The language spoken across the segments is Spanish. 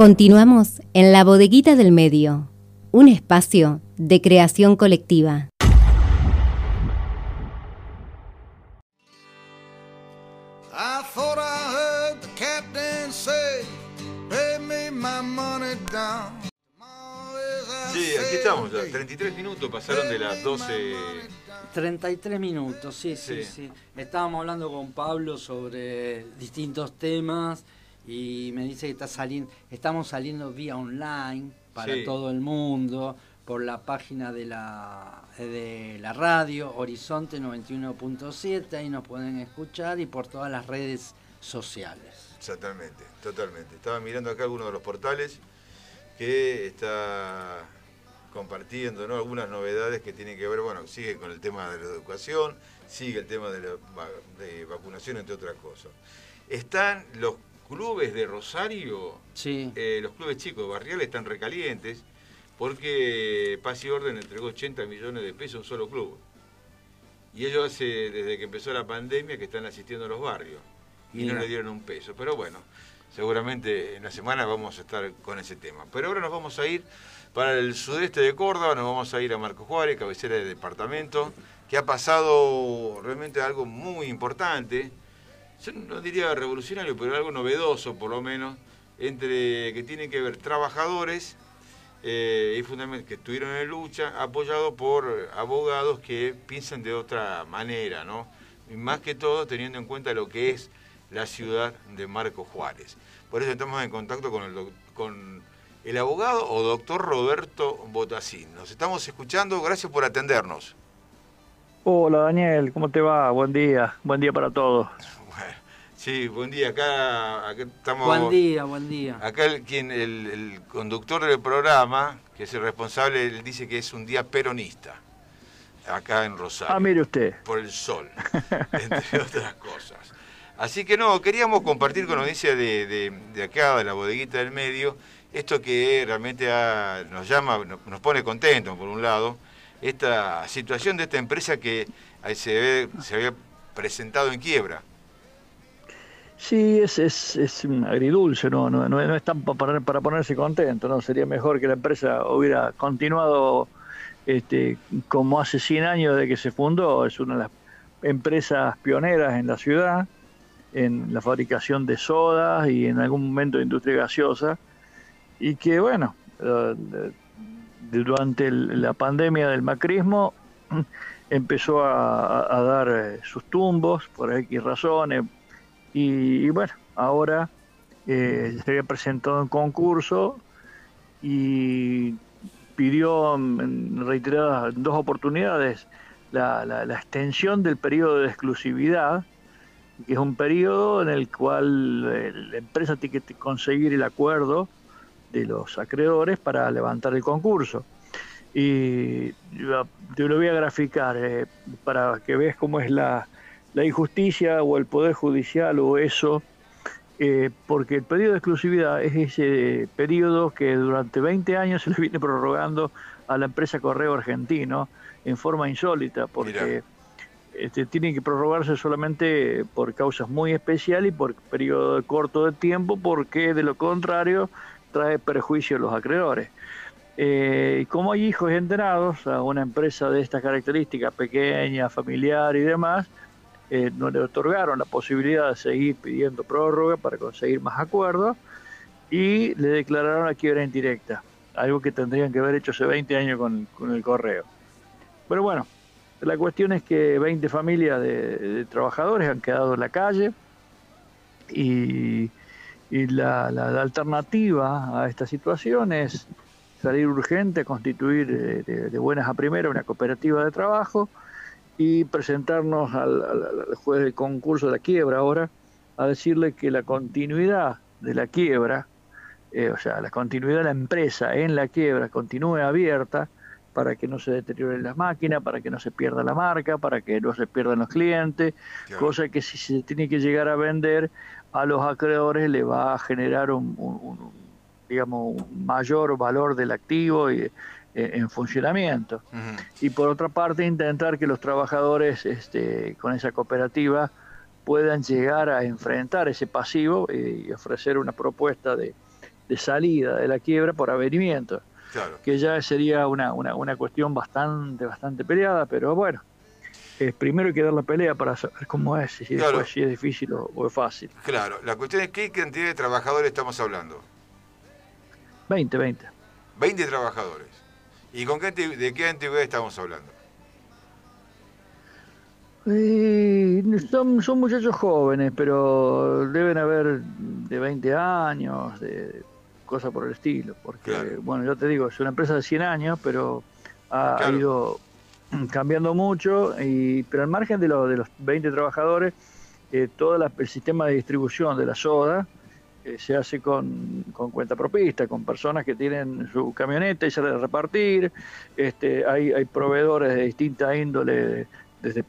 Continuamos en la bodeguita del medio, un espacio de creación colectiva. Sí, aquí estamos, ya 33 minutos pasaron de las 12. 33 minutos, sí, sí, sí, sí. Estábamos hablando con Pablo sobre distintos temas y me dice que está saliendo, estamos saliendo vía online para todo el mundo por la página de la, de la radio Horizonte 91.7, ahí nos pueden escuchar y por todas las redes sociales. Exactamente, totalmente. Estaba mirando acá algunos de los portales que está compartiendo algunas novedades que tienen que ver, bueno, sigue con el tema de la educación, sigue el tema de, la, de vacunación, entre otras cosas. Están los clubes de Rosario, sí. Eh, los clubes chicos barriales están recalientes porque Paz y Orden entregó 80 millones de pesos a un solo club. Y ellos hace, desde que empezó la pandemia, que están asistiendo a los barrios. Y no le dieron un peso. Pero bueno, seguramente en la semana vamos a estar con ese tema. Pero ahora nos vamos a ir para el sudeste de Córdoba, nos vamos a ir a Marco Juárez, cabecera del departamento, que ha pasado realmente algo muy importante yo no diría revolucionario, pero algo novedoso por lo menos, entre que tiene que ver trabajadores eh, y fundamentalmente que estuvieron en lucha, apoyados por abogados que piensan de otra manera, ¿no? Más que todo teniendo en cuenta lo que es la ciudad de Marco Juárez. Por eso estamos en contacto con el, con el abogado o doctor Roberto Botasín. Nos estamos escuchando, gracias por atendernos. Hola Daniel, ¿cómo te va? Buen día, buen día para todos. Sí, buen día. Acá, estamos. Buen día, buen día. Acá el, quien, el, conductor del programa, que es el responsable, él dice que es un día peronista. Acá en Rosario. Ah, mire usted. Por el sol, entre otras cosas. Así que no, queríamos compartir con la audiencia de, de, acá, de la bodeguita del medio, esto que realmente nos llama, nos, pone contentos, por un lado, esta situación de esta empresa que se, se había presentado en quiebra Sí, es, es, es agridulce, no, no, no, es tan para, para ponerse contento, ¿no? Sería mejor que la empresa hubiera continuado este, como hace 100 años de que se fundó, es una de las empresas pioneras en la ciudad, en la fabricación de sodas y en algún momento de industria gaseosa, y que bueno, durante la pandemia del macrismo empezó a, a dar eh, sus tumbos por X razones, y, bueno, ahora eh, se había presentado en concurso y pidió en reiteradas dos oportunidades la, extensión del periodo de exclusividad, que es un periodo en el cual eh, la empresa tiene que conseguir el acuerdo de los acreedores para levantar el concurso. Y te lo voy a graficar eh, para que veas cómo es la, la injusticia o el poder judicial o eso, eh, porque el periodo de exclusividad es ese periodo que durante 20 años se le viene prorrogando a la empresa Correo Argentino en forma insólita, porque este, tiene que prorrogarse solamente por causas muy especiales y por periodo corto de tiempo, porque de lo contrario trae perjuicio a los acreedores. Eh, y como hay hijos enterados a una empresa de estas características, pequeña, familiar y demás, eh, no le otorgaron la posibilidad de seguir pidiendo prórroga para conseguir más acuerdos y le declararon la quiebra indirecta, algo que tendrían que haber hecho hace 20 años con, el correo. Pero bueno, la cuestión es que 20 familias de, trabajadores han quedado en la calle y, la, alternativa a esta situación es salir urgente, constituir de, de buenas a primeras una cooperativa de trabajo, y presentarnos al, juez del concurso de la quiebra ahora a decirle que la continuidad de la quiebra, eh, o sea, la continuidad de la empresa en la quiebra continúe abierta para que no se deterioren las máquinas, para que no se pierda la marca, para que no se pierdan los clientes, cosa que si se tiene que llegar a vender a los acreedores le va a generar un, digamos, un mayor valor del activo y en funcionamiento. Y por otra parte, intentar que los trabajadores este, con esa cooperativa puedan llegar a enfrentar ese pasivo y ofrecer una propuesta de, salida de la quiebra por avenimiento. Que ya sería una, una, una, cuestión bastante, bastante peleada, pero bueno, eh, primero hay que dar la pelea para saber cómo es, si, después, si es difícil o, es fácil. Claro, la cuestión es qué cantidad de trabajadores estamos hablando. 20, 20. 20 trabajadores. ¿Y con qué, de qué antigüedad estamos hablando? son, son muchachos jóvenes, pero deben haber de 20 años, de cosas por el estilo. Porque, bueno, yo te digo, es una empresa de 100 años, pero ha, ido cambiando mucho, y, pero al margen de, de los 20 trabajadores, eh, todo el sistema de distribución de la soda eh, se hace con, con, cuenta propista, con personas que tienen su camioneta y sale a repartir, este, hay, hay proveedores de distinta índole, desde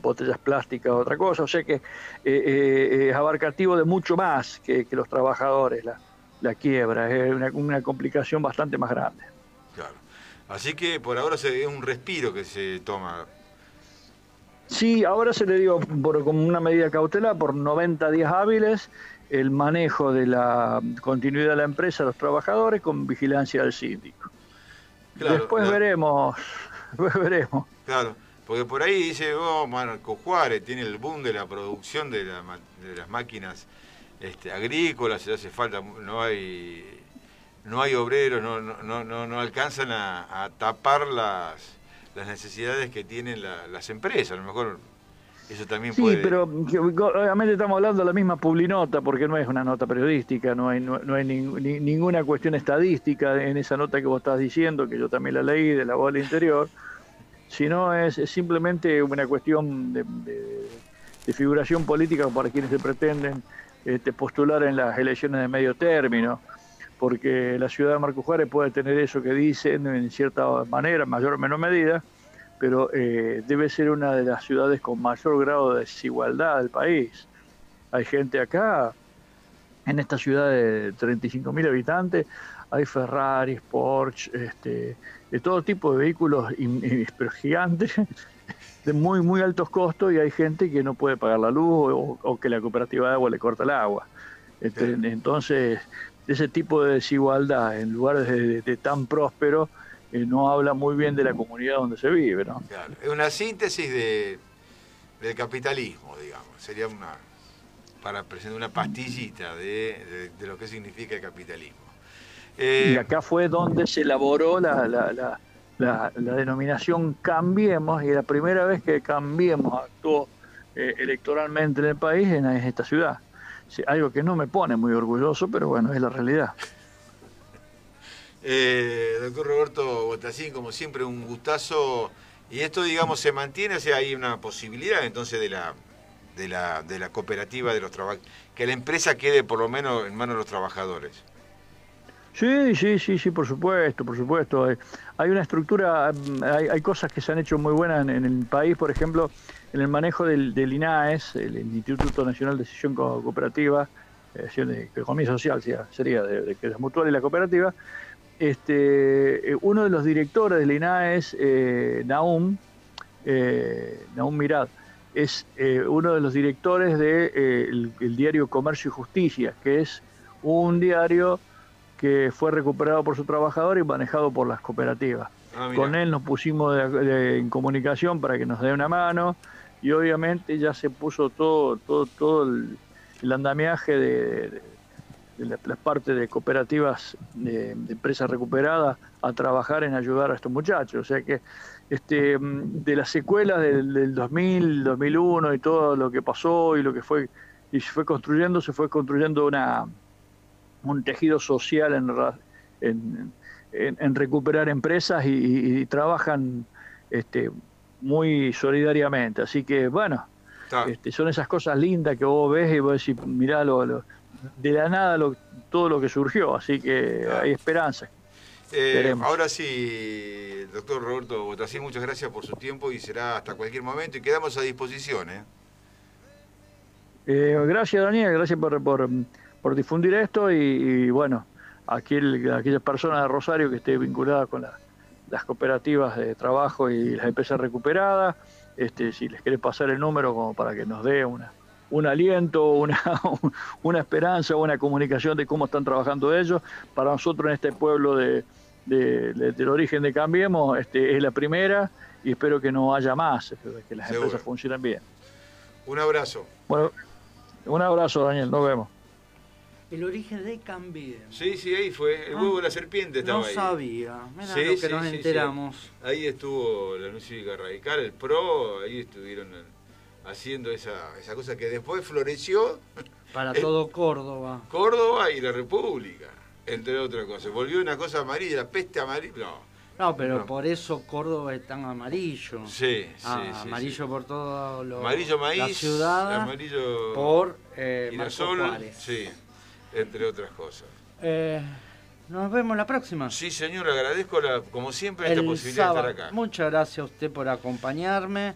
botellas plásticas a otra cosa, o sea que eh, eh, es abarcativo de mucho más que, los trabajadores, la, la quiebra, es una, una, complicación bastante más grande. Claro. Así que por ahora se, es un respiro que se toma. Sí, ahora se le dio por, como una medida cautelar por 90 días hábiles el manejo de la continuidad de la empresa a los trabajadores con vigilancia del síndico. después veremos, después veremos. Claro. Porque por ahí dice, oh, Marco Juárez tiene el boom de la producción de, las máquinas este, agrícolas, hace falta, no hay no hay obreros, no, no, no, no alcanzan a, tapar las, las necesidades que tienen las empresas. A lo mejor eso también sí, pero obviamente estamos hablando de la misma publinota, porque no es una nota periodística, no hay, no, hay ninguna cuestión estadística en esa nota que vos estás diciendo, que yo también la leí de la voz del interior sino es, simplemente una cuestión de, figuración política para quienes se pretenden este, postular en las elecciones de medio término, porque la ciudad de Marco Juárez puede tener eso que dicen en cierta manera, mayor o menor medida, pero eh, debe ser una de las ciudades con mayor grado de desigualdad del país. Hay gente acá, en esta ciudad de 35.000 habitantes, hay Ferraris, Porsche, este, de todo tipo de vehículos pero gigantes, de muy, muy altos costos y hay gente que no puede pagar la luz o, que la cooperativa de agua le corta el agua. Este, entonces, ese tipo de desigualdad en lugares de, tan próspero eh, no habla muy bien de la comunidad donde se vive. ¿no? Es una síntesis de, del capitalismo, digamos. Sería una, para presentar una pastillita de lo que significa el capitalismo. Eh, y acá fue donde se elaboró la, la, la, denominación Cambiemos, y la primera vez que Cambiemos actuó eh, electoralmente en el país en, esta ciudad. algo que no me pone muy orgulloso, pero bueno, es la realidad. Eh, doctor Roberto Botasín, como siempre, un gustazo. Y esto, digamos, se mantiene, o sea, hay una posibilidad entonces de la, de la, de la cooperativa de los que la empresa quede por lo menos en manos de los trabajadores. Sí, sí, sí, sí, por supuesto, por supuesto. Hay una estructura, hay, cosas que se han hecho muy buenas en, el país, por ejemplo, en el manejo del, INAES, el Instituto Nacional de Decisión Cooperativa, eh, de Economía Social sería, de, que es mutual y la cooperativa. Este, eh, uno de los directores del INAES, eh, Naum, eh, Naum Mirad, es uno de los directores del de, el diario Comercio y Justicia, que es un diario que fue recuperado por su trabajador y manejado por las cooperativas. Ah, Con él nos pusimos en comunicación para que nos dé una mano y obviamente ya se puso todo, todo, todo el, andamiaje de, las la partes de cooperativas de, empresas recuperadas a trabajar en ayudar a estos muchachos. O sea que este, de las secuelas del, del 2000, 2001 y todo lo que pasó y lo que fue y se fue construyendo, se fue construyendo una, un tejido social en, en, recuperar empresas y, trabajan este, muy solidariamente. Así que, bueno, este, son esas cosas lindas que vos ves y vos decís, mirá, lo, de la nada lo, todo lo que surgió, así que hay esperanza. Eh, ahora sí, doctor Roberto Botasí, muchas gracias por su tiempo y será hasta cualquier momento y quedamos a disposición. ¿eh? Eh, gracias Daniel, gracias por, por por difundir esto y, bueno, aquel, aquellas personas de Rosario que esté vinculada con las cooperativas de trabajo y las empresas recuperadas, este, si les querés pasar el número como para que nos dé una, un aliento, una, una esperanza, una comunicación de cómo están trabajando ellos. Para nosotros en este pueblo de, del origen de Cambiemos este, es la primera y espero que no haya más, que las empresas funcionen bien. Un abrazo. Bueno, un abrazo Daniel, nos vemos. El origen de Cambiemos. Sí, sí, ahí fue. El huevo de la serpiente estaba no ahí. No sabía. Mira lo que nos enteramos. Ahí estuvo la Unión Cívica Radical, el PRO, ahí estuvieron haciendo esa, esa cosa que después floreció. Para todo Córdoba. Córdoba y la República, entre otras cosas. Volvió una cosa amarilla, la peste amarilla. No. No, pero por eso Córdoba es tan amarillo. Sí, sí, ah, Amarillo por todo lo, amarillo maíz, la ciudad. Amarillo por eh, Sí, entre otras cosas. Eh, nos vemos la próxima. Sí, señor, agradezco la, como siempre esta posibilidad de estar acá. Muchas gracias a usted por acompañarme.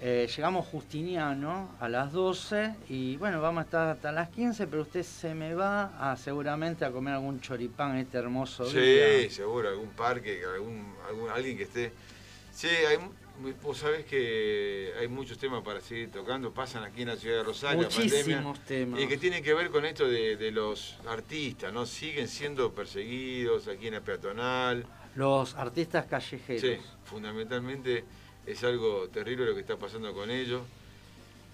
Eh, llegamos justiniano a las 12 y bueno, vamos a estar hasta las 15, pero usted se me va a, seguramente a comer algún choripán este hermoso día. Sí, seguro, algún parque, algún, algún, alguien que esté... Sí, hay, vos sabés que hay muchos temas para seguir tocando, pasan aquí en la ciudad de Rosario. Muchísimos temas. Y que tienen que ver con esto de, de, los artistas, ¿no? Siguen siendo perseguidos aquí en el peatonal. Los artistas callejeros. Sí, fundamentalmente es algo terrible lo que está pasando con ellos.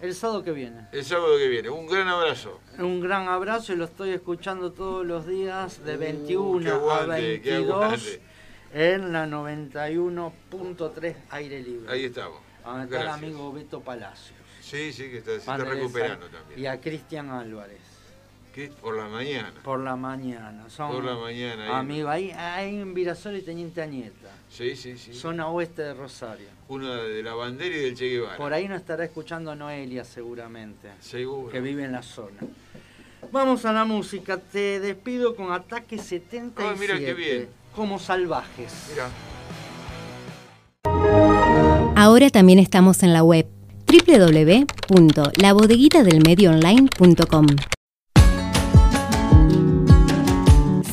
El sábado que viene. El sábado que viene. Un gran abrazo. Un gran abrazo y lo estoy escuchando todos los días de 21 uh, a 22 en la 91.3 aire libre. Ahí estamos. A el amigo Beto Palacios. Sí, sí, que está, se está recuperando también. Y a Cristian Álvarez. Por la mañana. Por la mañana. Son Por la mañana. Amigo, ahí, ahí en Virasol y Teniente Añeta. Sí, sí, sí. Zona oeste de Rosario. Uno de la bandera y del Che Guevara. Por ahí nos estará escuchando Noelia seguramente. Seguro. Que vive en la zona. Vamos a la música. Te despido con Ataque 77. Oh, mira qué bien. Como salvajes. Mira. Ahora también estamos en la web www.labodeguitadelmedioonline.com.